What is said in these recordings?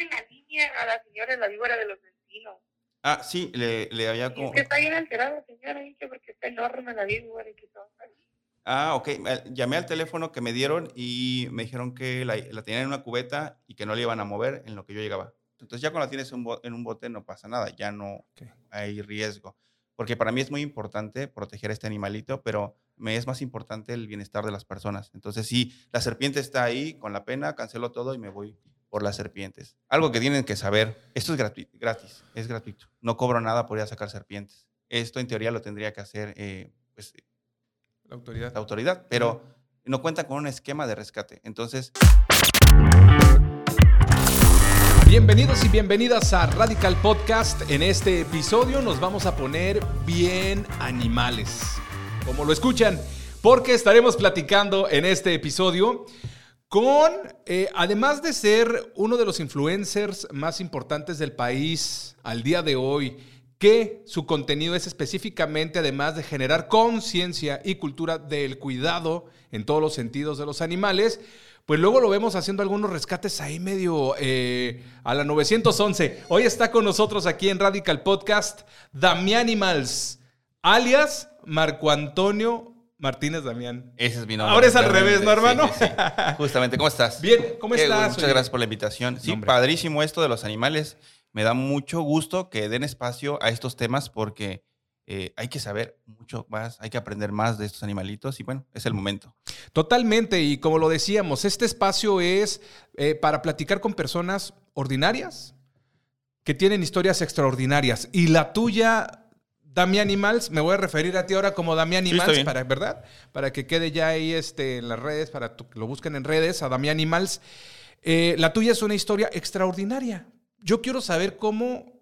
en la línea a la señora la víbora de los vecinos. Ah, sí, le, le había como... es que está bien alterada, señora, dice, porque está enorme la víbora y que todo. Ah, ok. Llamé al teléfono que me dieron y me dijeron que la, la tenían en una cubeta y que no la iban a mover en lo que yo llegaba. Entonces ya cuando la tienes en bo- en un bote no pasa nada, ya no Ok. hay riesgo. Porque para mí es muy importante proteger a este animalito, pero me es más importante el bienestar de las personas. Entonces, si la serpiente está ahí, con la pena, cancelo todo y me voy por las serpientes. Algo que tienen que saber, esto es gratis, es gratuito. No cobro nada por ir a sacar serpientes. Esto en teoría lo tendría que hacer eh, pues, La autoridad. la autoridad, pero no cuenta con un esquema de rescate. Entonces, Bienvenidos y bienvenidas a Radical Podcast. En este episodio nos vamos a poner bien animales, como lo escuchan, porque estaremos platicando en este episodio con, eh, además de ser uno de los influencers más importantes del país al día de hoy, que su contenido es específicamente, además de generar conciencia y cultura del cuidado en todos los sentidos de los animales, pues luego lo vemos haciendo algunos rescates ahí medio eh, a la 911. Hoy está con nosotros aquí en Radical Podcast Damianimals, alias Marco Antonio Martínez Damián. ese es mi nombre. Ahora es al revés, ¿no, hermano? Sí, sí, sí. Justamente, ¿cómo estás? Bien, ¿cómo estás? Muchas Oye, gracias por la invitación. Sí, hombre. padrísimo esto de los animales. Me da mucho gusto que den espacio a estos temas porque eh, hay que saber mucho más, hay que aprender más de estos animalitos y bueno, es el momento. Totalmente, y como lo decíamos, este espacio es eh, para platicar con personas ordinarias que tienen historias extraordinarias. Y la tuya, Dami Animals, me voy a referir a ti ahora como Dami Animals, bien. para, ¿verdad? Para que quede ya ahí este, en las redes, para que lo busquen en redes, a Dami Animals. Eh, la tuya es una historia extraordinaria. Yo quiero saber cómo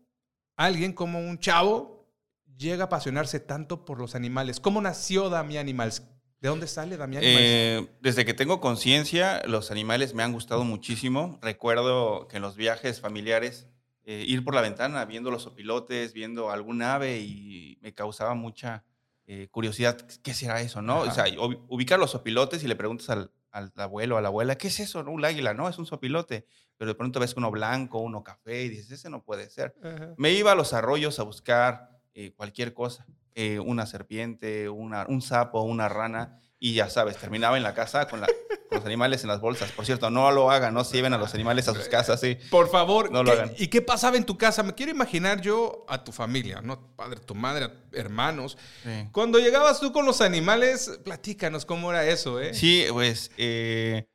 alguien, como un chavo, llega a apasionarse tanto por los animales. ¿Cómo nació Dami Animals? ¿De dónde sale Dami Animals? Eh, desde que tengo conciencia, los animales me han gustado muchísimo. Recuerdo que en los viajes familiares, eh, ir por la ventana viendo los opilotes, viendo algún ave y me causaba mucha eh, curiosidad. ¿Qué será eso, no? Ajá. O sea, ubi- ubicar los opilotes y le preguntas al, al abuelo a la abuela, ¿qué es eso? No, un águila, no, es un sopilote. Pero de pronto ves uno blanco, uno café y dices, ese no puede ser. Ajá. Me iba a los arroyos a buscar eh, cualquier cosa, una serpiente, una, un sapo, una rana, y ya sabes, terminaba en la casa con, la- con los animales en las bolsas. Por cierto, no lo hagan, no se lleven a los animales a sus casas, sí. Por favor, No lo ¿qué- hagan. ¿y qué pasaba en tu casa? Me quiero imaginar yo a tu familia, ¿no? Padre, tu madre, hermanos. Sí. Cuando llegabas tú con los animales, platícanos cómo era eso, ¿eh? Sí, pues, eh,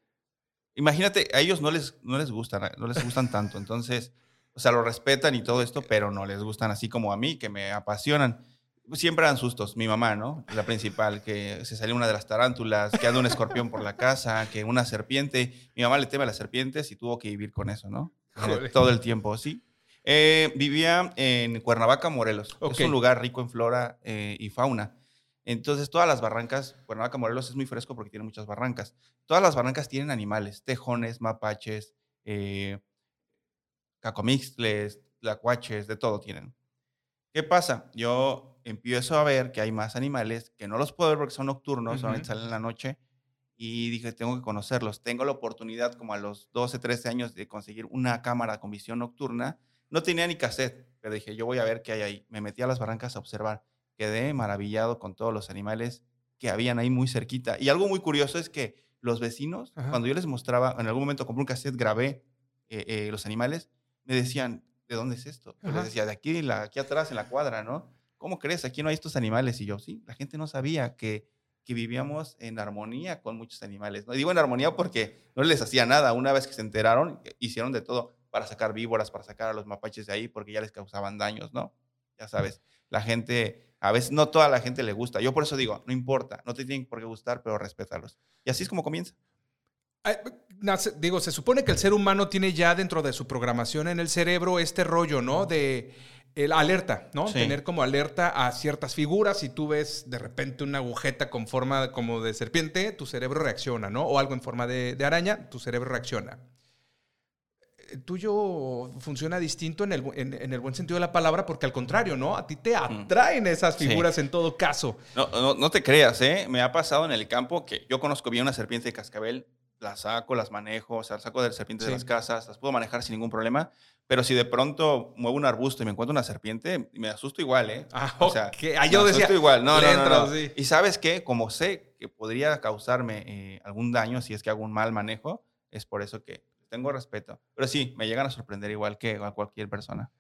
imagínate, a ellos no les, no les gustan, no les gustan tanto, entonces, o sea, lo respetan y todo esto, pero no les gustan así como a mí, que me apasionan. Siempre dan sustos, mi mamá, ¿no? La principal, que se salió una de las tarántulas, que anda un escorpión por la casa, que una serpiente. Mi mamá le teme a las serpientes y tuvo que vivir con eso, ¿no? Joder. Todo el tiempo, sí. Eh, vivía en Cuernavaca, Morelos. Es un lugar rico en flora eh, y fauna. Entonces, todas las barrancas, Cuernavaca, Morelos es muy fresco porque tiene muchas barrancas. Todas las barrancas tienen animales, tejones, mapaches, eh, cacomixtles, tlacuaches, de todo tienen. ¿Qué pasa? Yo empiezo a ver que hay más animales que no los puedo ver porque son nocturnos, solamente Ujú. salen en la noche. Y dije, tengo que conocerlos. Tengo la oportunidad, como a los 12, 13 años, de conseguir una cámara con visión nocturna. No tenía ni cassette, pero dije, yo voy a ver qué hay ahí. Me metí a las barrancas a observar. Quedé maravillado con todos los animales que habían ahí muy cerquita. Y algo muy curioso es que los vecinos, Ajá. cuando yo les mostraba, en algún momento compré un cassette, grabé eh, eh, los animales, me decían, ¿de dónde es esto? Yo les decía, de aquí, la, aquí atrás, en la cuadra, ¿no? ¿Cómo crees? Aquí no hay estos animales. Y yo, sí, la gente no sabía que, que vivíamos en armonía con muchos animales. ¿no? Y digo en armonía porque no les hacía nada. Una vez que se enteraron, hicieron de todo para sacar víboras, para sacar a los mapaches de ahí, porque ya les causaban daños, ¿no? Ya sabes, la gente, a veces no toda la gente le gusta. Yo por eso digo, no importa, no te tienen por qué gustar, pero respétalos. Y así es como comienza. Ay, nace- digo, se supone que el ser humano tiene ya dentro de su programación en el cerebro este rollo, ¿no? De el alerta, ¿no? Sí. Tener como alerta a ciertas figuras. Si tú ves de repente una agujeta con forma como de serpiente, tu cerebro reacciona, ¿no? O algo en forma de, de araña, tu cerebro reacciona. El tuyo funciona distinto en el, en- en el buen sentido de la palabra porque al contrario, ¿no? A ti te atraen esas Sí. figuras en todo caso. No, no, no te creas, ¿eh? Me ha pasado en el campo que yo conozco bien una serpiente de cascabel las saco, las manejo, o sea, saco de serpientes Sí. de las casas, las puedo manejar sin ningún problema. Pero si de pronto muevo un arbusto y me encuentro una serpiente, me asusto igual, ¿eh? Ah, O sea. Ah, yo me decía, asusto igual. No, no, no, no. sí. Y sabes qué, como sé que podría causarme eh, algún daño si es que hago un mal manejo, es por eso que tengo respeto. Pero sí, me llegan a sorprender igual que a cualquier persona.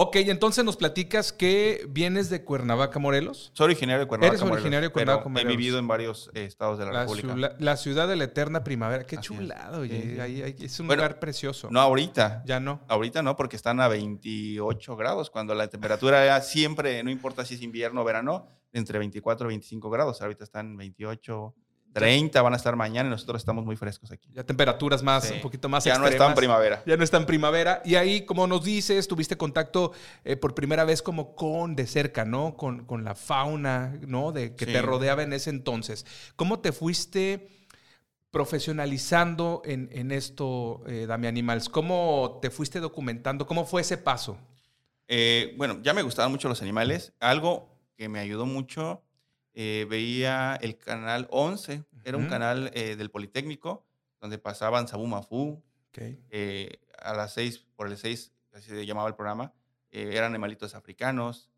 Ok, entonces nos platicas que vienes de Cuernavaca, Morelos. Soy originario de Cuernavaca. Eres Morelos, originario de Cuernavaca, He Morelos. vivido en varios eh, estados de la, La, República. la ciudad de la eterna primavera. Qué Así es. chulado, oye. Ahí- ahí- es un Bueno, lugar precioso. No ahorita. Ya no. Ahorita no, porque están a 28 grados, cuando la temperatura era siempre, no importa si es invierno o verano, entre 24 y 25 grados. Ahorita están 28, 30, van a estar mañana y nosotros estamos muy frescos aquí. Ya temperaturas más, Sí. un poquito más ya no está en primavera. Ya no está en primavera. Y ahí, como nos dices, tuviste contacto eh, por primera vez como con de cerca, ¿no? Con, con la fauna, ¿no? De que Sí. te rodeaba en ese entonces. ¿Cómo te fuiste profesionalizando en, en esto, eh, Dami Animals? ¿Cómo te fuiste documentando? ¿Cómo fue ese paso? Eh, bueno, ya me gustaban mucho los animales. Algo que me ayudó mucho, eh, veía el canal 11, era un canal eh, del Politécnico, donde pasaban Sabu Mafú, eh, a las 6, por el 6, así se llamaba el programa, eh, eran animalitos africanos.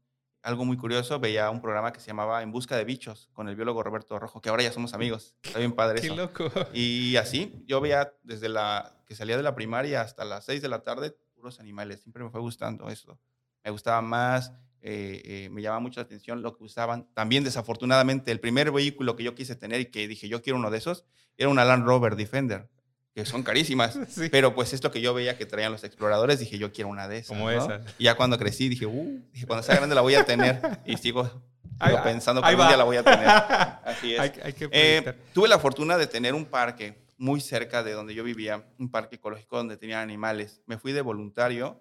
Algo muy curioso, veía un programa que se llamaba En Busca de Bichos, con el biólogo Roberto Rojo, que ahora ya somos amigos. Está bien padre Qué eso. loco. Y así, yo veía desde la que salía de la primaria hasta las 6 de la tarde puros animales. Siempre me fue gustando eso. Me gustaba más, eh, eh, me llamaba mucho la atención lo que usaban. También, desafortunadamente, el primer vehículo que yo quise tener y que dije, yo quiero uno de esos, era una Land Rover Defender, que son carísimas. Sí. Pero pues esto que yo veía que traían los exploradores, dije, yo quiero una de esas. Como ¿no? esa. Y ya cuando crecí, dije, uh, dije, cuando sea grande la voy a tener. Y sigo, sigo Ahí pensando que algún va. día la voy a tener. Así es. hay, hay que Eh, tuve la fortuna de tener un parque muy cerca de donde yo vivía, un parque ecológico donde tenía animales. Me fui de voluntario.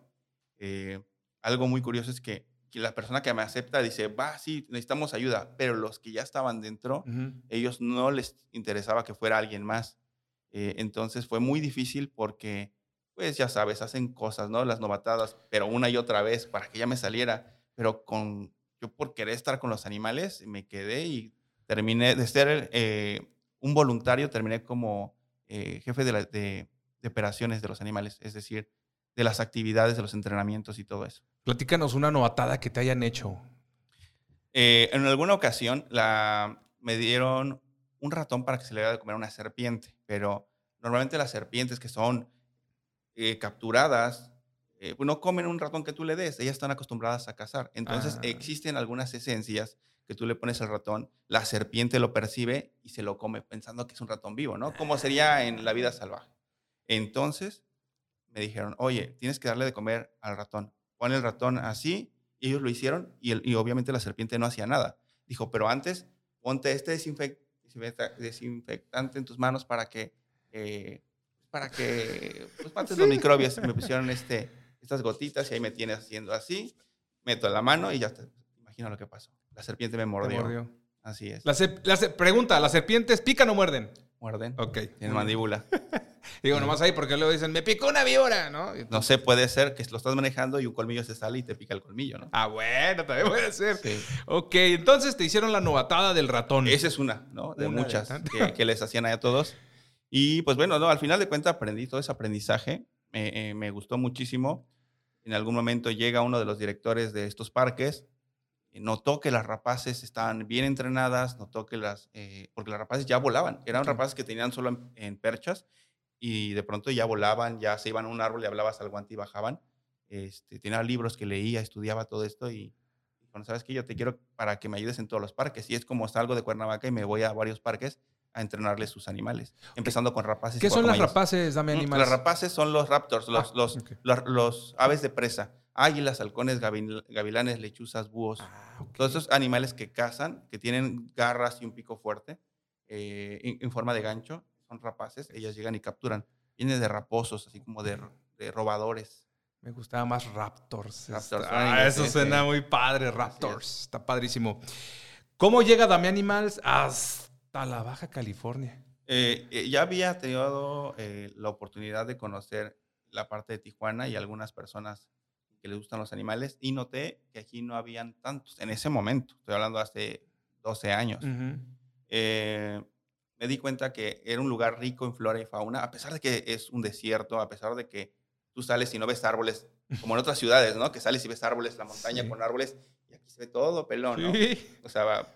eh, algo muy curioso es que, que la persona que me acepta dice, va, sí, necesitamos ayuda, pero los que ya estaban dentro, Ujú. ellos no les interesaba que fuera alguien más. Eh, entonces fue muy difícil porque, pues ya sabes, hacen cosas, ¿no? Las novatadas, pero una y otra vez para que ya me saliera. Pero con, yo por querer estar con los animales, me quedé y terminé de ser eh, un voluntario, terminé como eh, jefe de, la- de- de operaciones de los animales, es decir, de las actividades, de los entrenamientos y todo eso. Platícanos una novatada que te hayan hecho. Eh, en alguna ocasión la, me dieron un ratón para que se le diera de comer a una serpiente, pero normalmente las serpientes que son eh, capturadas eh, pues no comen un ratón que tú le des, ellas están acostumbradas a cazar. Entonces Ah. existen algunas esencias que tú le pones al ratón, la serpiente lo percibe y se lo come pensando que es un ratón vivo, ¿no? Como sería en la vida salvaje. Entonces me dijeron, oye, tienes que darle de comer al ratón. Pon el ratón así, y ellos lo hicieron, y, el- y obviamente la serpiente no hacía nada. Dijo, pero antes ponte este desinfec- desinfecta- desinfectante en tus manos para que, eh, para que, pues mates los microbios. Me pusieron este, estas gotitas y ahí me tienes haciendo así, meto la mano y ya te imagina lo que pasó. La serpiente me mordió. mordió. Así es. La la se- pregunta, ¿las serpientes pican o muerden? Muerden. Ok. Tienen mandíbula. Digo, nomás ahí porque luego dicen, me picó una víbora, ¿no? Y- No sé, puede ser que lo estás manejando y un colmillo se sale y te pica el colmillo, ¿no? Ah, bueno, también puede ser. Sí. Ok, entonces te hicieron la novatada del ratón. Esa es una, ¿no? De Una de muchas tantas. que, que les hacían ahí a todos. Y pues bueno, no, al final de cuentas aprendí todo ese aprendizaje. Me, eh, me gustó muchísimo. En algún momento llega uno de los directores de estos parques. Notó que las rapaces estaban bien entrenadas, notó que las, eh, porque las rapaces ya volaban, eran rapaces que tenían solo en, en perchas y de pronto ya volaban, ya se iban a un árbol, le hablabas al guante y bajaban. Este, tenía libros que leía, estudiaba todo esto y bueno, sabes que yo te quiero para que me ayudes en todos los parques. Y es como salgo de Cuernavaca y me voy a varios parques a entrenarles sus animales, empezando con rapaces. ¿Qué son las rapaces, dame animales? Las rapaces son los raptors, los, Ah, los, ok. los, los aves de presa, águilas, halcones, gavil- gavilanes, lechuzas, búhos. Ah. Todos esos animales que cazan, que tienen garras y un pico fuerte, eh, en, en forma de gancho, son rapaces, ellas llegan y capturan. Vienen de raposos, así como de, de robadores. Me gustaba más Raptors. Raptors, suena en ah, eso suena muy padre, Raptors. Está padrísimo. ¿Cómo llega Damián Animals hasta la Baja California? Eh, eh, ya había tenido eh, la oportunidad de conocer la parte de Tijuana y algunas personas que les gustan los animales y noté que aquí no habían tantos en ese momento. Estoy hablando hace 12 años. Eh, me di cuenta que era un lugar rico en flora y fauna, a pesar de que es un desierto, a pesar de que tú sales y no ves árboles, como en otras ciudades, ¿no? Que sales y ves árboles, la montaña Sí. con árboles, y aquí se ve todo pelón, ¿no? Sí. O sea, va-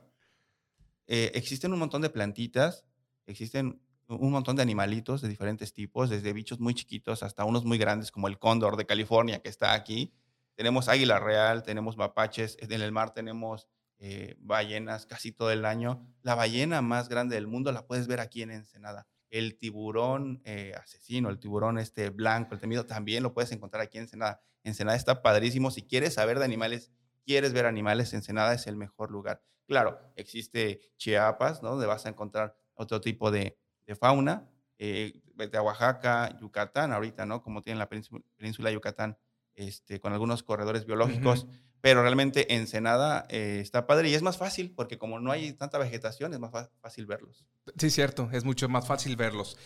eh, existen un montón de plantitas, existen un montón de animalitos de diferentes tipos, desde bichos muy chiquitos hasta unos muy grandes como el cóndor de California que está aquí. Tenemos águila real, tenemos mapaches, en el mar tenemos eh, ballenas casi todo el año. La ballena más grande del mundo la puedes ver aquí en Ensenada. El tiburón eh, asesino, el tiburón este blanco, el temido, también lo puedes encontrar aquí en Ensenada. Ensenada está padrísimo. Si quieres saber de animales, quieres ver animales, Ensenada es el mejor lugar. Claro, existe Chiapas, ¿no? Donde vas a encontrar otro tipo de, de fauna. Eh, a Oaxaca, Yucatán, ahorita, ¿no? Como tienen la península, península de Yucatán, este, con algunos corredores biológicos. Pero realmente Ensenada eh, está padre y es más fácil porque como no hay tanta vegetación, es más fácil verlos. Sí, cierto, es mucho más fácil verlos.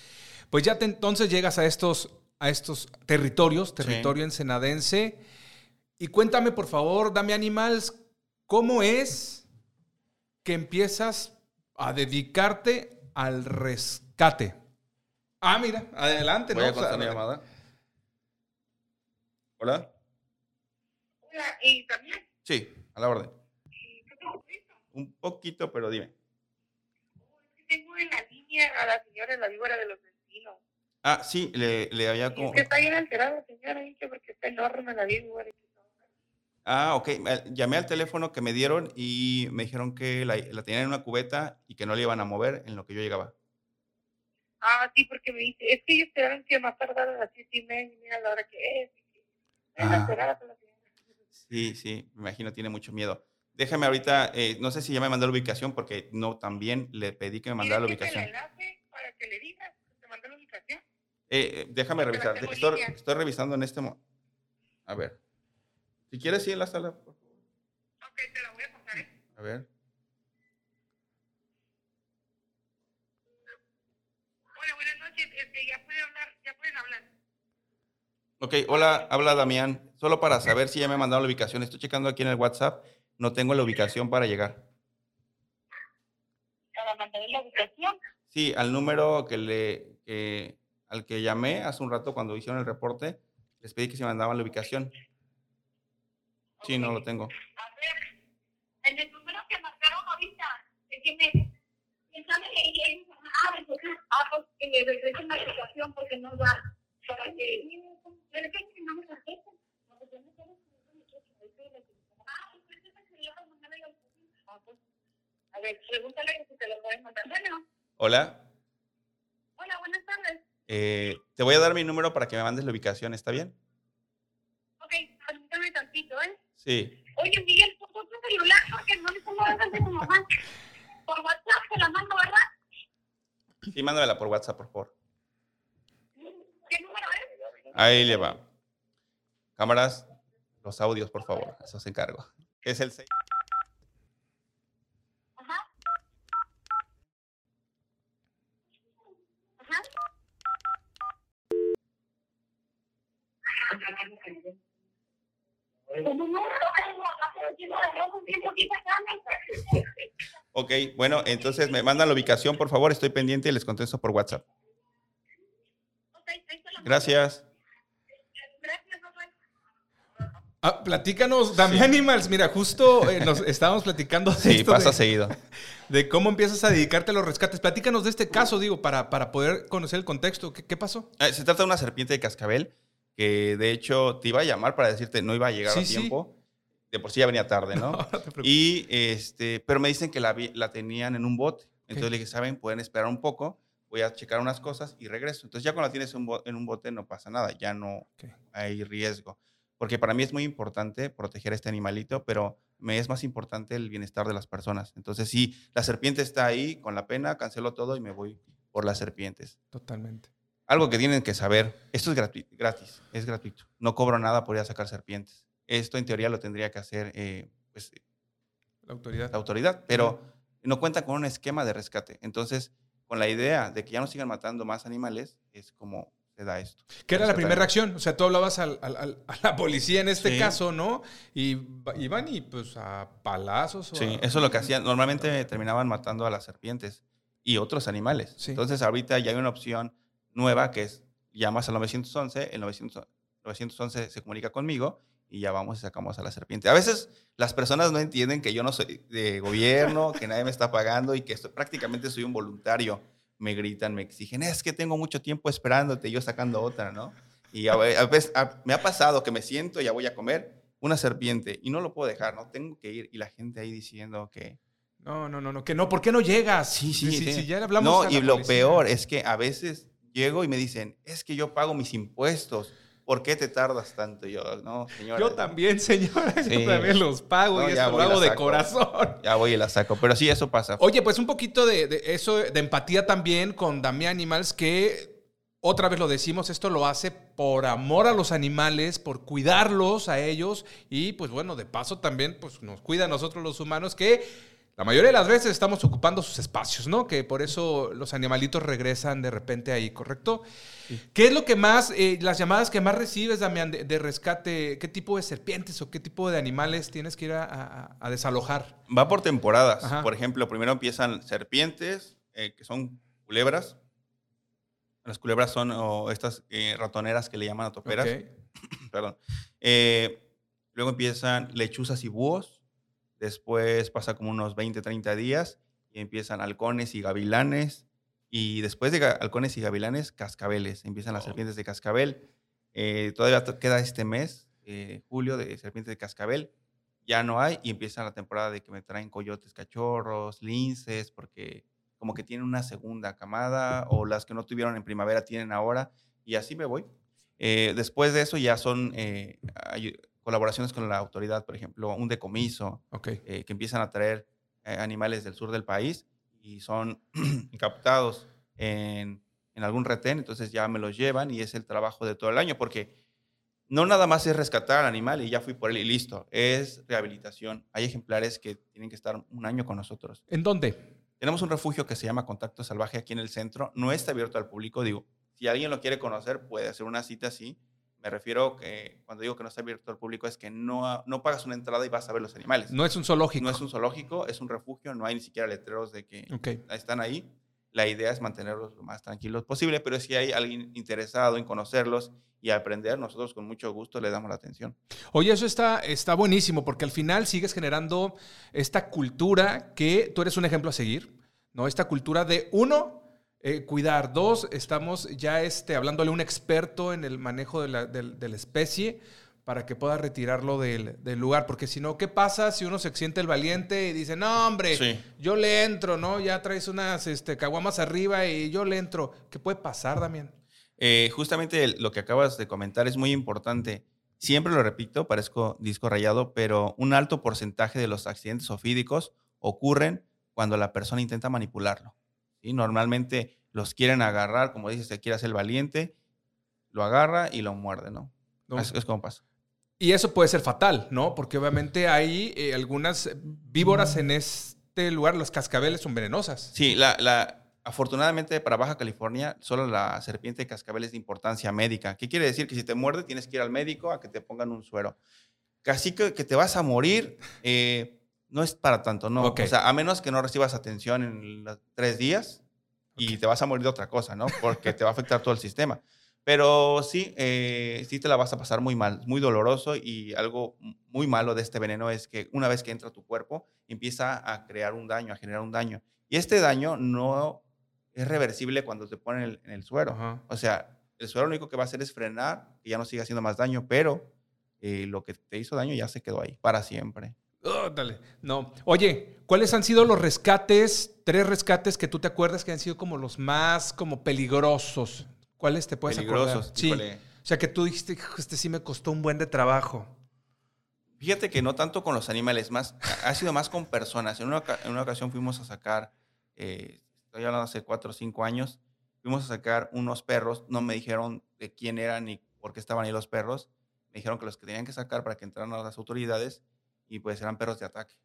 Pues ya te- entonces llegas a estos, a estos territorios, territorio ensenadense. Y cuéntame, por favor, dame animales, ¿cómo es que empiezas a dedicarte al rescate? Ah, mira, adelante, Voy ¿no? a O sea, una llamada. ¿Hola? Hola, y también, Sí, a la orden. ¿qué tengo visto? Un poquito, pero dime. Tengo en la línea a la señora de la víbora de los vecinos. Ah, sí, le, le había como... es que está bien alterada, señora, porque está enorme la víbora. y que todo. Ah, ok. eh, Llamé al teléfono que me dieron y me dijeron que la, la tenían en una cubeta y que no le iban a mover en lo que yo llegaba. Ah, sí, porque me dice, es que ellos esperaron que más tardara a las siete y media, y mira la hora que es. Es Ah. la señora. Sí, sí, me imagino, tiene mucho miedo. Déjame ahorita, eh, no sé si ya me mandó la ubicación porque no, también le pedí que me mandara la ¿Quieres que ubicación. enlace para que le digas que te mandó la ubicación? Eh, eh, déjame Porque la revisar. estoy revisando en este momento. A ver. Si quieres, sí, en la sala. por favor. Ok, te la voy a pasar, ¿eh? A ver. Hola, buenas noches. Este, ya pueden hablar, ya pueden hablar. Ok, hola, habla Damián. Solo para saber si ya me mandaron la ubicación. Estoy checando aquí en el WhatsApp. No tengo la ubicación para llegar. Para mandar la ubicación. Sí, al número que le, al que llamé hace un rato cuando hicieron el reporte, les pedí que se mandaban la ubicación. Sí, no lo tengo. A ver, el número que marcaron ahorita, es que me... Ah, entonces, ah, pues que le regresen la ubicación porque no va. Para que... Pero a la. A ver, pregúntale si te lo pueden mandar. Bueno, Hola, hola, buenas tardes. eh, te voy a dar mi número para que me mandes la ubicación. ¿Está bien? Ok, permítame tantito, ¿eh? Sí. Oye, Miguel, ¿tú tu celular? Porque no le pongo orden de tu mamá. Por WhatsApp te la mando, ¿verdad? Sí, mándamela por WhatsApp, por favor. ¿Qué número es? Ahí le va. Cámaras, los audios, por favor. Eso se encargo. Es el 6. Ajá. Ajá. ¿Cómo no? Ok, bueno, entonces me mandan la ubicación, por favor. Estoy pendiente y les contesto por WhatsApp. Ok, ahí te la mando. Gracias. Ah, platícanos, dame animals. Mira, justo eh, nos estábamos platicando de, Sí, esto pasa de, seguido. de cómo empiezas a dedicarte a los rescates. Platícanos de este caso, digo, para, para poder conocer el contexto. ¿Qué, qué pasó? Eh, Se trata de una serpiente de cascabel que de hecho te iba a llamar para decirte no iba a llegar Sí, a sí. De por sí ya venía tarde, ¿no? No. Y este, pero me dicen que la, tenían en un bote. Entonces Ok. le dije, ¿saben? Pueden esperar un poco. Voy a checar unas cosas y regreso. Entonces ya cuando la tienes en en un bote no pasa nada, ya no hay riesgo. Porque para mí es muy importante proteger a este animalito, pero me es más importante el bienestar de las personas. Entonces si la serpiente está ahí, con la pena, cancelo todo y me voy por las serpientes. Totalmente. Algo que tienen que saber, esto es gratu- gratis, es gratuito. No cobro nada por ir a sacar serpientes. Esto en teoría lo tendría que hacer eh, pues, La autoridad. la autoridad, pero no cuenta con un esquema de rescate. Entonces, con la idea de que ya no sigan matando más animales, es como se da esto. ¿Qué era la primera reacción? O sea, tú hablabas al- al- al- a la policía en este Sí. caso, ¿no? Y iban y pues a palazos. o Sí, a- eso es lo que hacían. Normalmente terminaban matando a las serpientes. y otros animales. Sí. Entonces ahorita ya hay una opción nueva que es llamas al 911, el 900 911 se comunica conmigo y ya vamos y sacamos a la serpiente. A veces las personas no entienden que yo no soy de gobierno, que nadie me está pagando y que estoy- prácticamente soy un voluntario. Me gritan, me exigen, es que tengo mucho tiempo esperándote, y yo sacando otra, ¿no? Y a, a veces a- me ha pasado que me siento, ya voy a comer una serpiente y no lo puedo dejar, ¿no? Tengo que ir y la gente ahí diciendo que... No, no, no, no, que no, ¿por qué no llegas? Sí, sí, sí. sí, ya le hablamos No, y lo policía. peor es que a veces llego y me dicen, es que yo pago mis impuestos, ¿por qué te tardas tanto? Yo, no, señora. Yo también, señora, yo Sí. también los pago No, y esto lo hago de corazón. Ya voy y la saco, pero sí, eso pasa. Oye, pues un poquito de, de eso, de empatía también con Damián Animals, que otra vez lo decimos, esto lo hace por amor a los animales, por cuidarlos a ellos y pues bueno, de paso también pues nos cuida a nosotros los humanos que la mayoría de las veces estamos ocupando sus espacios, ¿no? Que por eso los animalitos regresan de repente ahí, ¿correcto? ¿Qué es lo que más, eh, las llamadas que más recibes, Damián, de, de rescate? ¿Qué tipo de serpientes o qué tipo de animales tienes que ir a, a- a desalojar? Va por temporadas. Ajá. Por ejemplo, primero empiezan serpientes, eh, que son culebras. Las culebras son o estas eh, ratoneras que le llaman a toperas. Ok. Perdón. Luego empiezan lechuzas y búhos. Después pasa como unos 20, 30 días y empiezan halcones y gavilanes. Y después de halcones y gavilanes, cascabeles. Empiezan las Oh. serpientes de cascabel. Eh, todavía to- queda este mes, eh, julio, de serpientes de cascabel. Ya no hay y empieza la temporada de que me traen coyotes cachorros, linces, porque como que tienen una segunda camada o las que no tuvieron en primavera tienen ahora y así me voy. Eh, después de eso ya son eh, colaboraciones con la autoridad, por ejemplo, un decomiso, eh, que empiezan a traer eh, animales del sur del país y son captados en, en algún retén, entonces ya me los llevan y es el trabajo de todo el año, porque no nada más es rescatar al animal y ya fui por él y listo, es rehabilitación. Hay ejemplares que tienen que estar un año con nosotros. ¿En dónde? Tenemos un refugio que se llama Contacto Salvaje aquí en el centro. No está abierto al público. Digo, si alguien lo quiere conocer, puede hacer una cita así. Me refiero que cuando digo que no está abierto al público es que no, no pagas una entrada y vas a ver los animales. No es un zoológico. No es un zoológico, es un refugio. No hay ni siquiera letreros de que Ok. están ahí. La idea es mantenerlos lo más tranquilos posible, pero si hay alguien interesado en conocerlos y aprender, nosotros con mucho gusto le damos la atención. Oye, eso está, está buenísimo porque al final sigues generando esta cultura que tú eres un ejemplo a seguir, ¿no? Esta cultura de, uno, eh, cuidar, dos, estamos ya este, hablándole a un experto en el manejo de la, del- de la especie para que pueda retirarlo del, del lugar, porque si no, ¿qué pasa si uno se siente el valiente y dice, no, hombre, Sí. yo le entro, ¿no? Ya traes unas este, caguamas arriba y yo le entro. ¿Qué puede pasar, Damián? Eh, justamente lo que acabas de comentar es muy importante. Siempre lo repito, parezco disco rayado, pero un alto porcentaje de los accidentes ofídicos ocurren cuando la persona intenta manipularlo. ¿sí? Normalmente los quieren agarrar, como dices, se quiere hacer valiente, lo agarra y lo muerde, ¿no? ¿No? Es, es como pasa. Y eso puede ser fatal, ¿no? Porque obviamente hay eh, algunas víboras en este lugar, los cascabeles son venenosas. Sí, la, la- afortunadamente para Baja California, solo la serpiente de cascabel es de importancia médica. ¿Qué quiere decir? Que si te muerde tienes que ir al médico a que te pongan un suero. Casi que, que te vas a morir, eh, no es para tanto, no. Ok. O sea, a menos que no recibas atención en los tres días y te vas a morir de otra cosa, ¿no? Porque te va a afectar todo el sistema. Pero sí, eh, sí te la vas a pasar muy mal, muy doloroso y algo muy malo de este veneno es que una vez que entra a tu cuerpo empieza a crear un daño, a generar un daño. Y este daño no es reversible cuando te ponen el- en el suero. O sea, el suero lo único que va a hacer es frenar, que ya no siga haciendo más daño, pero eh, lo que te hizo daño ya se quedó ahí para siempre. Oh, dale. No. Oye, ¿cuáles han sido los rescates, tres rescates que tú te acuerdas que han sido como los más como peligrosos? ¿Cuáles te puedes Peligrosos. acordar? Sí. híjole. O sea, que tú dijiste, "Hijo, este sí me costó un buen de trabajo. Fíjate que no tanto con los animales, más, ha sido más con personas. En una, en una ocasión fuimos a sacar, eh, estoy hablando hace cuatro o cinco años, fuimos a sacar unos perros, no me dijeron de quién eran ni por qué estaban ahí los perros, me dijeron que los que tenían que sacar para que entraran a las autoridades y pues eran perros de ataque.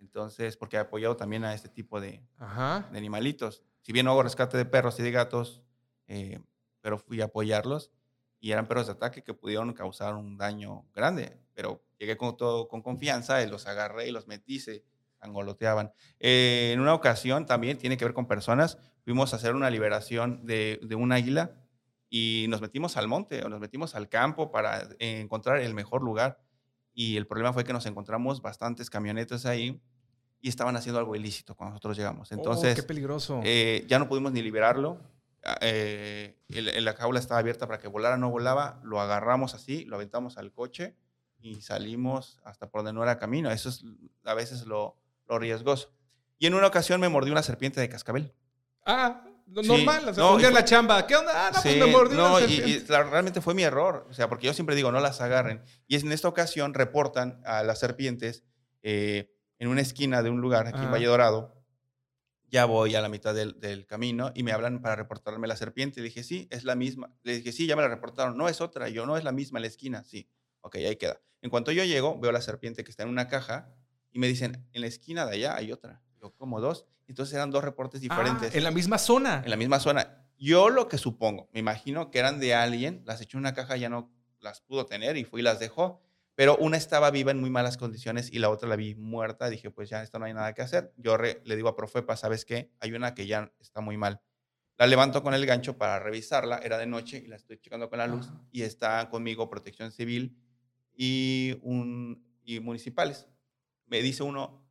Entonces, porque he apoyado también a este tipo de, Ajá. de animalitos. Si bien no hago rescate de perros y de gatos, eh, pero fui a apoyarlos y eran perros de ataque que pudieron causar un daño grande. Pero llegué con todo con confianza y los agarré y los metí, se angoloteaban. Eh, en una ocasión también tiene que ver con personas, fuimos a hacer una liberación de, de un águila y nos metimos al monte o nos metimos al campo para encontrar el mejor lugar. Y el problema fue que nos encontramos bastantes camionetas ahí y estaban haciendo algo ilícito cuando nosotros llegamos. Oh, Entonces, qué peligroso. eh, ya no pudimos ni liberarlo. Ah, eh, el- el- la jaula estaba abierta para que volara, no volaba. Lo agarramos así, lo aventamos al coche y salimos hasta por donde no era camino. Eso es a veces lo, lo riesgoso. Y en una ocasión me mordió una serpiente de cascabel. ah, lo Sí, normal. O sea, no, un día y en la chamba. ¿Qué onda? Ah, no, pues Sí, me mordió no, y- y, la- realmente fue mi error. O sea, porque yo siempre digo, no las agarren. Y es en esta ocasión reportan a las serpientes eh, en una esquina de un lugar aquí en. Valle Dorado. Ya voy a la mitad del, del camino y me hablan para reportarme la serpiente. Le dije, sí, es la misma. Le dije, sí, ya me la reportaron. No, es otra. Y yo, no, es la misma en la esquina. Sí. Ok, ahí queda. En cuanto yo llego, veo la serpiente que está en una caja y me dicen, en la esquina de allá hay otra. Yo, como dos. Entonces eran dos reportes Ah, diferentes en la misma zona. en la misma zona. Yo lo que supongo, me imagino que eran de alguien, las echó en una caja, ya no las pudo tener y fue y las dejó. Pero una estaba viva en muy malas condiciones y la otra la vi muerta. Dije, pues ya, esto no hay nada que hacer. Yo re- le digo a Profepa, ¿sabes qué? Hay una que ya está muy mal. La levanto con el gancho para revisarla. Era de noche y la estoy checando con la luz. Ajá. Y está conmigo Protección Civil y, un, y municipales. Me dice uno,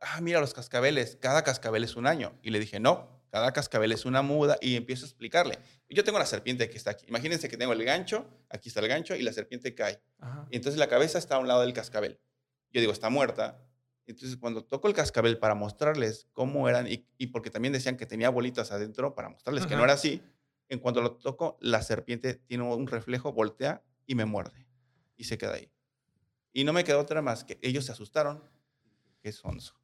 ah, mira los cascabeles, cada cascabel es un año. Y le dije, no, cada cascabel es una muda. Y empiezo a explicarle. Yo tengo la serpiente que está aquí. Imagínense que tengo el gancho, aquí está el gancho y la serpiente cae. Ajá. Y entonces la cabeza está a un lado del cascabel. Yo digo, está muerta. Entonces cuando toco el cascabel para mostrarles cómo eran, y, y porque también decían que tenía bolitas adentro, para mostrarles que no era así, en cuanto lo toco, la serpiente tiene un reflejo, voltea y me muerde. Y se queda ahí. Y no me quedó otra más que ellos se asustaron. Qué sonso.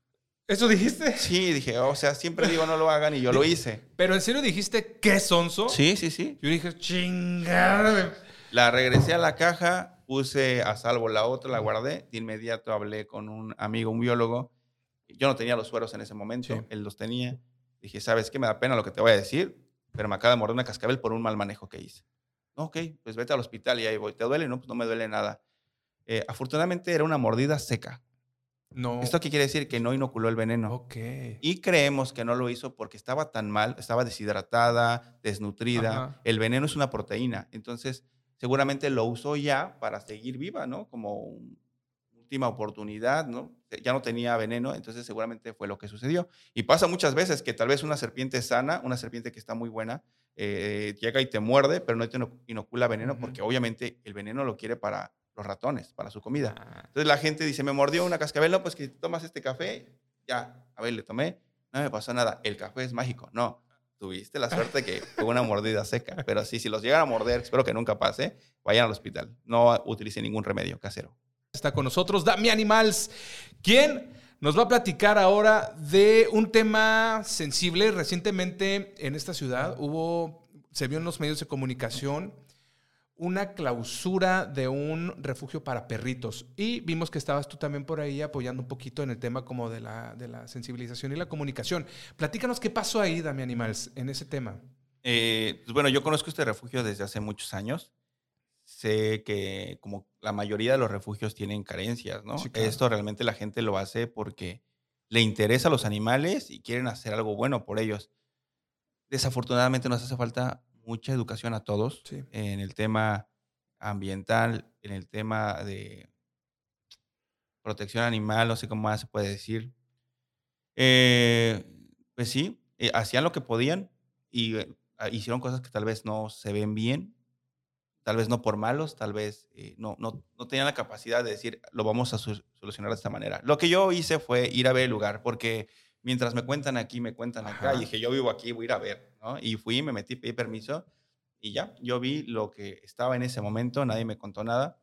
¿Eso dijiste? Sí, dije, o sea, siempre digo no lo hagan y yo lo hice. ¿Pero en serio dijiste qué sonso? Sí, sí, sí. Yo dije, chingada. La regresé a la caja, puse a salvo la otra, la guardé. De inmediato hablé con un amigo, un biólogo. Yo no tenía los sueros en ese momento, Sí. él los tenía. Dije, ¿sabes qué? Me da pena lo que te voy a decir, pero me acaba de morder una cascabel por un mal manejo que hice. "No, Ok, pues vete al hospital y ahí voy. ¿Te duele? No, pues no me duele nada. Eh, afortunadamente era una mordida seca. No. ¿Esto qué quiere decir? Que no inoculó el veneno. Y creemos que no lo hizo porque estaba tan mal, estaba deshidratada, desnutrida. Ajá. El veneno es una proteína, entonces seguramente lo usó ya para seguir viva, ¿no? Como última oportunidad, ¿no? Ya no tenía veneno, entonces seguramente fue lo que sucedió. Y pasa muchas veces que tal vez una serpiente sana, una serpiente que está muy buena, eh, llega y te muerde, pero no te ino- inocula veneno porque obviamente el veneno lo quiere para los ratones, para su comida. Ah, Entonces la gente dice, me mordió una cascabel, no, pues que tomas este café, ya, a ver, le tomé, no me pasó nada, el café es mágico, no, tuviste la suerte que fue una mordida seca, pero sí, si los llegan a morder, espero que nunca pase, vayan al hospital, no utilicen ningún remedio casero. Está con nosotros Dami Animals, quien nos va a platicar ahora de un tema sensible. Recientemente en esta ciudad hubo, se vio en los medios de comunicación una clausura de un refugio para perritos. Y vimos que estabas tú también por ahí apoyando un poquito en el tema como de la, de la sensibilización y la comunicación. Platícanos qué pasó ahí, Dami Animals, en ese tema. Eh, pues bueno, yo conozco este refugio desde hace muchos años. Sé que como la mayoría de los refugios tienen carencias, ¿no? Sí, claro. Esto realmente la gente lo hace porque le interesa a los animales y quieren hacer algo bueno por ellos. Desafortunadamente nos hace falta mucha educación a todos Sí. en el tema ambiental, en el tema de protección animal, no sé cómo más se puede decir. Eh, pues sí, eh, hacían lo que podían y eh, ah, hicieron cosas que tal vez no se ven bien, tal vez no por malos, tal vez eh, no, no, no tenían la capacidad de decir, lo vamos a solucionar de esta manera. Lo que yo hice fue ir a ver el lugar, porque mientras me cuentan aquí, me cuentan acá, Ajá. y dije, yo vivo aquí, voy a ir a ver, ¿no? Y fui, me metí, pedí permiso, y ya, yo vi lo que estaba en ese momento, nadie me contó nada,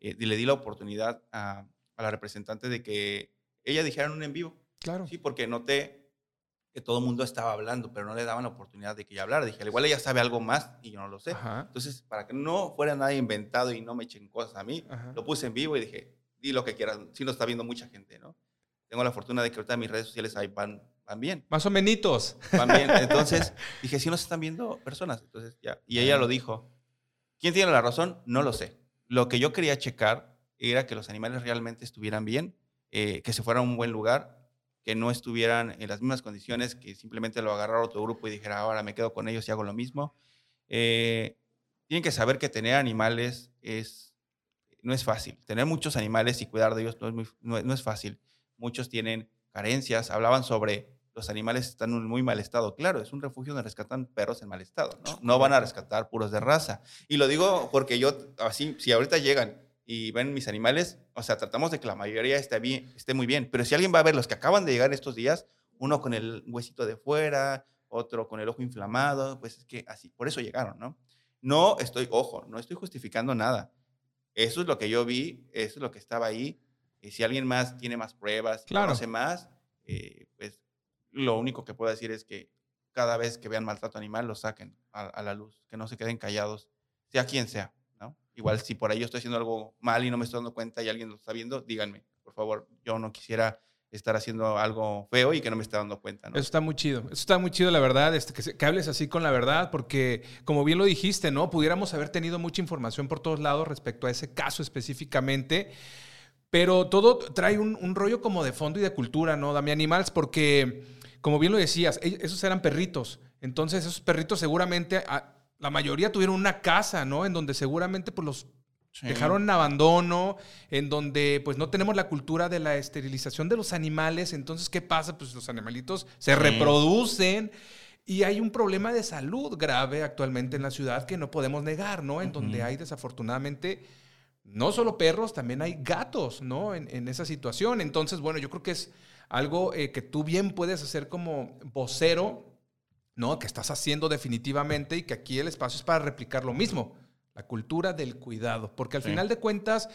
eh, y le di la oportunidad a, a la representante de que ella dijera en un en vivo, Claro. Sí, porque noté que todo el mundo estaba hablando, pero no le daban la oportunidad de que ella hablara. Dije, al igual ella sabe algo más y yo no lo sé. Ajá. Entonces, para que no fuera nada inventado y no me echen cosas a mí, Ajá. lo puse en vivo y dije, di lo que quieras. Sí lo está viendo mucha gente, ¿no? Tengo la fortuna de que ahorita mis redes sociales ahí van, van bien. Más o menos. Van bien. Entonces, dije, sí nos están viendo personas. Entonces, ya. Y ella lo dijo. ¿Quién tiene la razón? No lo sé. Lo que yo quería checar era que los animales realmente estuvieran bien, eh, que se fuera a un buen lugar, que no estuvieran en las mismas condiciones, que simplemente lo agarrara otro grupo y dijera, ahora me quedo con ellos y hago lo mismo. Eh, tienen que saber que tener animales es, no es fácil. Tener muchos animales y cuidar de ellos no es, muy- no no es fácil. Muchos tienen carencias. Hablaban sobre los animales están en un muy mal estado. Claro, es un refugio donde rescatan perros en mal estado, ¿no? No van a rescatar puros de raza. Y lo digo porque yo, así, si ahorita llegan y ven mis animales, o sea, tratamos de que la mayoría esté, bien, esté muy bien. Pero si alguien va a ver los que acaban de llegar estos días, uno con el huesito de fuera, otro con el ojo inflamado, pues es que así, por eso llegaron, ¿no? No estoy, ojo, no estoy justificando nada. Eso es lo que yo vi, eso es lo que estaba ahí. Y si alguien más tiene más pruebas, Claro. conoce más, eh, pues lo único que puedo decir es que cada vez que vean maltrato animal, lo saquen a, a la luz, que no se queden callados, sea quien sea, ¿no? Igual si por ahí yo estoy haciendo algo mal y no me estoy dando cuenta y alguien lo está viendo, díganme, por favor, yo no quisiera estar haciendo algo feo y que no me esté dando cuenta, ¿no? Eso está muy chido. Eso está muy chido, la verdad, este, que, que hables así con la verdad, porque como bien lo dijiste, ¿no? Pudiéramos haber tenido mucha información por todos lados respecto a ese caso específicamente, pero todo trae un, un rollo como de fondo y de cultura, ¿no, Dami Animals? Porque, como bien lo decías, esos eran perritos. Entonces, esos perritos seguramente, a- la mayoría tuvieron una casa, ¿no? En donde seguramente pues los Sí. dejaron en abandono, en donde pues no tenemos la cultura de la esterilización de los animales. Entonces, ¿qué pasa? Pues los animalitos se Sí. reproducen y hay un problema de salud grave actualmente en la ciudad que no podemos negar, ¿no? En donde hay desafortunadamente no solo perros, también hay gatos, ¿no? En, en esa situación. Entonces, bueno, yo creo que es algo eh, que tú bien puedes hacer como vocero, ¿no? Que estás haciendo definitivamente y que aquí el espacio es para replicar lo mismo, la cultura del cuidado. Porque al Sí. final de cuentas,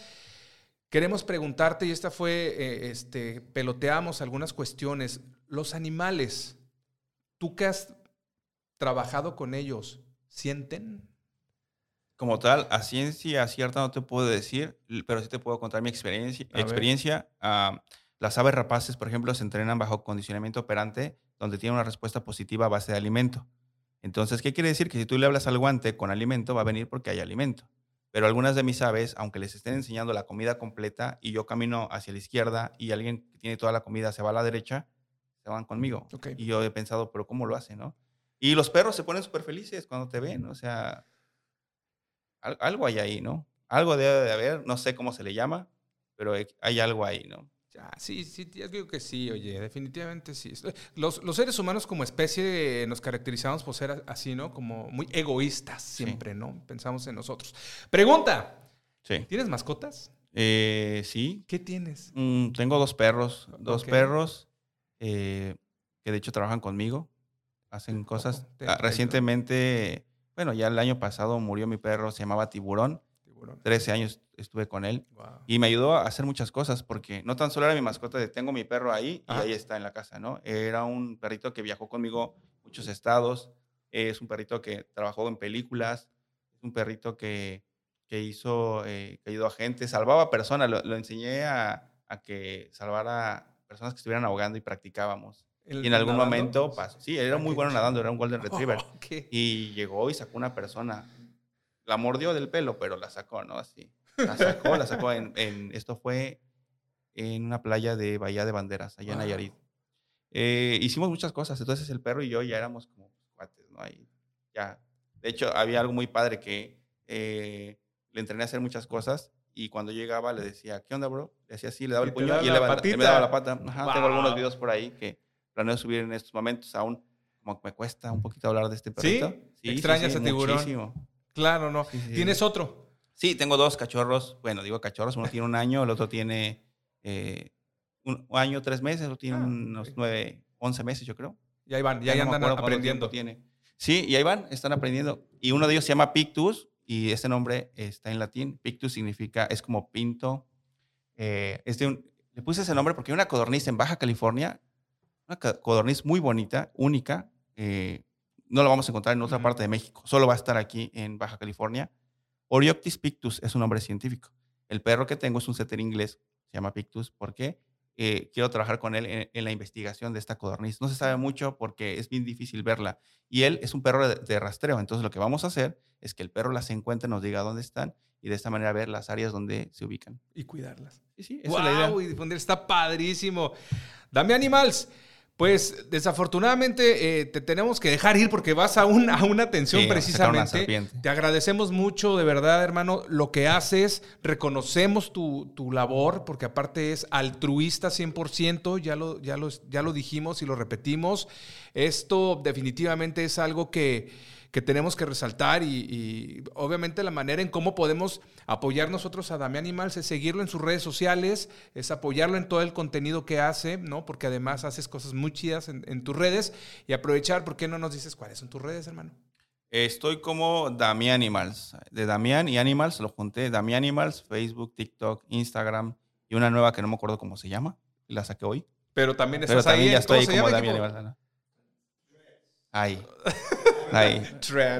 queremos preguntarte, y esta fue, eh, este, peloteamos algunas cuestiones, los animales, tú que has trabajado con ellos, ¿sienten? Como tal, a ciencia cierta no te puedo decir, pero sí te puedo contar mi experiencia. A experiencia. Ah, las aves rapaces, por ejemplo, se entrenan bajo condicionamiento operante, donde tienen una respuesta positiva a base de alimento. Entonces, ¿qué quiere decir? Que si tú le hablas al guante con alimento, va a venir porque hay alimento. Pero algunas de mis aves, aunque les estén enseñando la comida completa y yo camino hacia la izquierda y alguien que tiene toda la comida se va a la derecha, se van conmigo. Ok. Y yo he pensado, pero ¿cómo lo hacen, no? Y los perros se ponen súper felices cuando te ven, o sea, algo hay ahí, ¿no? Algo debe de haber, no sé cómo se le llama, pero hay- algo ahí, ¿no? Ya, sí, sí, yo digo que sí, oye, definitivamente sí. Los, los seres humanos como especie nos caracterizamos por ser así, ¿no? Como muy egoístas siempre, ¿no? Pensamos en nosotros. Pregunta, Sí. ¿tienes mascotas? Eh, sí, ¿Qué tienes? Mm, tengo dos perros, dos perros eh, que de hecho trabajan conmigo, hacen cosas. Ah, te- recientemente, bueno, ya el año pasado murió mi perro, se llamaba Tiburón, Tiburón. 13 años estuve con él. Wow. Y me ayudó a hacer muchas cosas porque no tan solo era mi mascota de tengo mi perro ahí y ahí está en la casa, ¿no? Era un perrito que viajó conmigo muchos estados, es un perrito que trabajó en películas, es un perrito que, que hizo, eh, que ayudó a gente, salvaba personas, lo, lo enseñé a, a que salvara personas que estuvieran ahogando y practicábamos. ¿El Y en algún nadando? momento pasó, sí, era muy bueno nadando, era un golden retriever. Ok. Y llegó y sacó una persona. La mordió del pelo, pero la sacó, ¿no? Así. La sacó, la sacó en, en- Esto fue en una playa de Bahía de Banderas, allá en Wow. Nayarit. Eh, hicimos muchas cosas. Entonces el perro y yo ya éramos como cuates, ¿no? Ahí, ya. De hecho, había algo muy padre que eh, le entrené a hacer muchas cosas y cuando llegaba le decía, ¿qué onda, bro? Le hacía así, le daba Y el puño y él me daba la pata. Ajá, Tengo algunos Wow. videos por ahí que planeo subir en estos momentos. Aún como me cuesta un poquito hablar de este ¿Sí? perrito. ¿Extrañas a Tiburón? Muchísimo. Claro, no. Sí, sí, ¿Tienes sí. otro? Sí, tengo dos cachorros. Bueno, digo cachorros. Uno tiene un año, el otro tiene eh, un año, tres meses, el otro tiene Ah, unos nueve, once meses, yo creo. Y ahí van, y ahí no andan aprendiendo. Tiene. Sí, y ahí van, están aprendiendo. Y uno de ellos se llama Pictus y este nombre está en latín. Pictus significa, es como pinto. Eh, es de un- le puse ese nombre porque hay una codorniz en Baja California, una codorniz muy bonita, única. eh, no la vamos a encontrar en otra parte de México, solo va a estar aquí en Baja California. Orioptis pictus es un nombre científico. El perro que tengo es un setter inglés, se llama Pictus. ¿Por qué? eh, quiero trabajar con él en, en la investigación de esta codorniz. No se sabe mucho porque es bien difícil verla. Y él es un perro de, de rastreo. Entonces, lo que vamos a hacer es que el perro las encuentre, nos diga dónde están y de esta manera ver las áreas donde se ubican. Y cuidarlas. Sí, sí, esa es la idea. Wow, y difundir, está padrísimo. Dame Animals. Pues desafortunadamente eh, te tenemos que dejar ir porque vas a, un- a una atención Sí, una precisamente. Te agradecemos mucho, de verdad, hermano, lo que haces. Reconocemos tu, tu labor porque aparte es altruista 100%, ya lo, ya, lo, ya lo dijimos y lo repetimos. Esto definitivamente es algo que, que tenemos que resaltar y, y obviamente la manera en cómo podemos apoyar nosotros a Damián Animals es seguirlo en sus redes sociales, es apoyarlo en todo el contenido que hace, ¿no? Porque además haces cosas muy chidas en, en tus redes y aprovechar, ¿por qué no nos dices cuáles son tus redes, hermano? Estoy como Damián Animals. De Damián y Animals lo junté. Damián Animals, Facebook, TikTok, Instagram y una nueva que no me acuerdo cómo se llama. La saqué hoy. Pero también Pero estás ahí, también ya en- ¿cómo estoy como equipo? Animals. ¿no? Ahí. Ahí.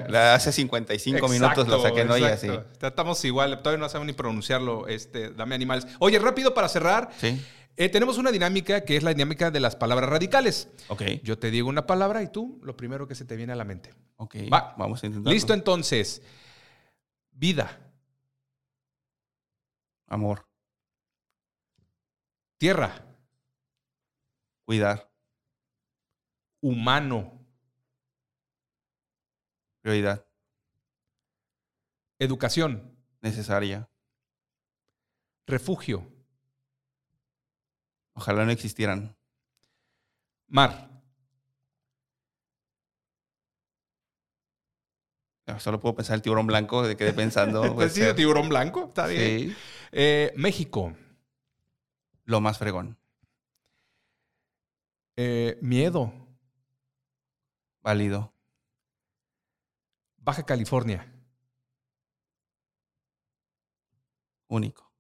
La- hace 55 minutos la saqué, ¿no? Y así. Estamos igual, todavía no sabemos ni pronunciarlo, este, Dame Animales. Oye, rápido para cerrar, Sí. eh, tenemos una dinámica que es la dinámica de las palabras radicales. Ok. Yo te digo una palabra y tú lo primero que se te viene a la mente. Ok. Va. Vamos a intentar. Listo entonces. Vida, Amor. tierra, Cuidar. humano, Prioridad. educación, Necesaria. refugio, Ojalá no existieran. mar, Ah, Solo puedo pensar el tiburón blanco, de quedé pensando. Pues sí, ser. tiburón blanco, está bien. Sí. Eh, México, Lo más fregón. eh, miedo, Válido. Baja California, Único.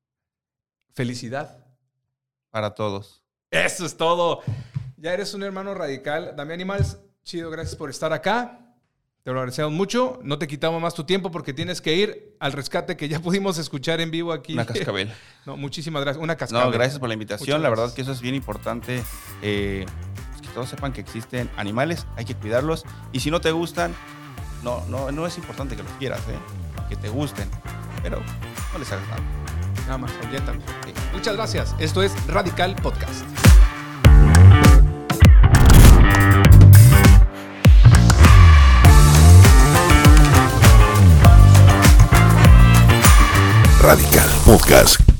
felicidad. Para todos. Eso es todo. Ya eres un hermano radical. Dame Animals, chido, gracias por estar acá. Te lo agradecemos mucho. No te quitamos más tu tiempo porque tienes que ir al rescate que ya pudimos escuchar en vivo aquí. Una cascabel. No, muchísimas gracias. Una cascabel. No, gracias por la invitación. La verdad que eso es bien importante. eh, pues que todos sepan que existen animales, hay que cuidarlos. Y si no te gustan, no, no, no es importante que los quieras, ¿eh? que te gusten. Pero no les hagas nada. Nada más. Sí. Muchas gracias. Esto es Radical Podcast. Radical Podcast.